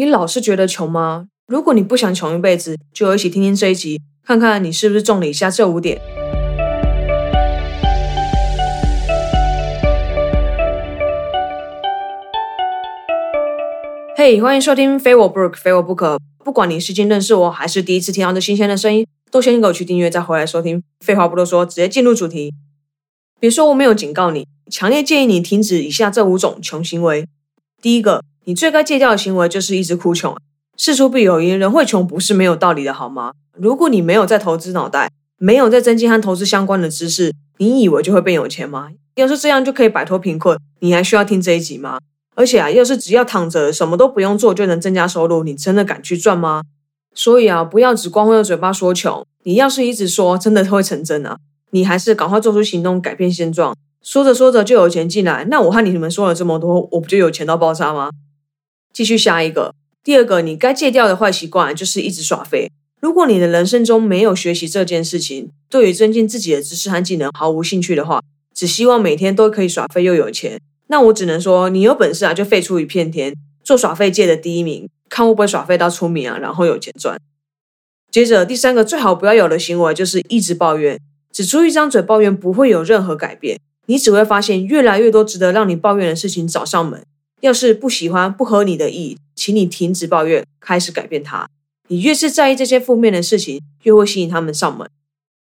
你老是觉得穷吗？如果你不想穷一辈子，就一起听听这一集，看看你是不是中了以下这五点。嘿，欢迎收听非我不可，非我不可。不管你是新认识我，还是第一次听到这新鲜的声音，都先给我去订阅，再回来收听。废话不多说，直接进入主题。别说我没有警告你，强烈建议你停止以下这五种穷行为。第一个。你最该戒掉的行为就是一直哭穷。事出必有因，人会穷不是没有道理的，好吗？如果你没有在投资脑袋，没有在增进和投资相关的知识，你以为就会变有钱吗？要是这样就可以摆脱贫困，你还需要听这一集吗？而且啊，要是只要躺着什么都不用做就能增加收入，你真的敢去赚吗？所以啊，不要只光会用嘴巴说穷，你要是一直说，真的会成真啊！你还是赶快做出行动，改变现状。说着说着就有钱进来，那我和你们说了这么多，我不就有钱到爆炸吗？继续下一个，第二个，你该戒掉的坏习惯就是一直耍废。如果你的人生中没有学习这件事情，对于增进自己的知识和技能毫无兴趣的话，只希望每天都可以耍废又有钱，那我只能说，你有本事啊，就废出一片天，做耍废界的第一名，看会不会耍废到出名啊，然后有钱赚。接着第三个，最好不要有的行为就是一直抱怨，只出一张嘴抱怨不会有任何改变，你只会发现越来越多值得让你抱怨的事情找上门。要是不喜欢、不合你的意，请你停止抱怨，开始改变它。你越是在意这些负面的事情，越会吸引他们上门。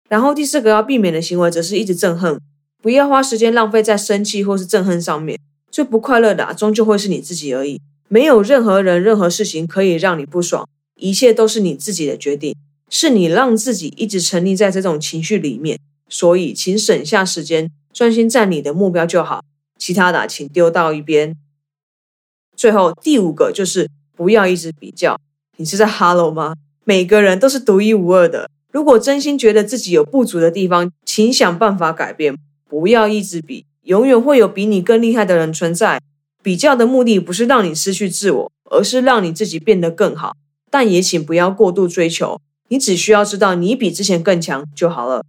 然后第四个要避免的行为，则是一直憎恨。不要花时间浪费在生气或是憎恨上面。最不快乐的，终究会是你自己而已。没有任何人、任何事情可以让你不爽，一切都是你自己的决定，是你让自己一直沉溺在这种情绪里面。所以，请省下时间，专心在你的目标就好，其他的请丢到一边。最后第五个就是不要一直比较，你是在 Hello 吗？每个人都是独一无二的。如果真心觉得自己有不足的地方，请想办法改变，不要一直比，永远会有比你更厉害的人存在。比较的目的不是让你失去自我，而是让你自己变得更好。但也请不要过度追求，你只需要知道你比之前更强就好了。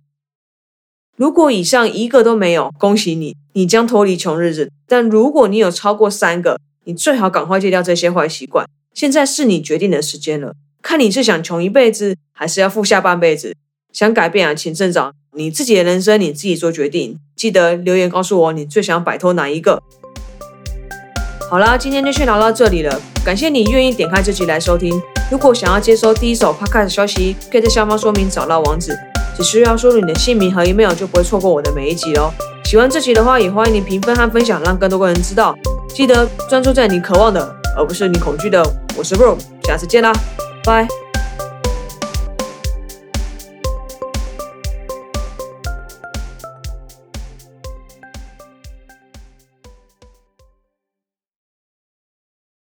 如果以上一个都没有，恭喜你，你将脱离穷日子。但如果你有超过三个，你最好赶快戒掉这些坏习惯。现在是你决定的时间了，看你是想穷一辈子，还是要富下半辈子。想改变啊，请镇长，你自己的人生你自己做决定。记得留言告诉我，你最想摆脱哪一个。好啦，今天就先聊到这里了。感谢你愿意点开这集来收听。如果想要接收第一手 podcast 消息，可以在下方说明找到网址，只需要输入你的姓名和 email，就不会错过我的每一集哦。喜欢这集的话，也欢迎你评分和分享，让更多个人知道。记得专注在你渴望的，而不是你恐惧的。我是 Bro，下次见啦，拜。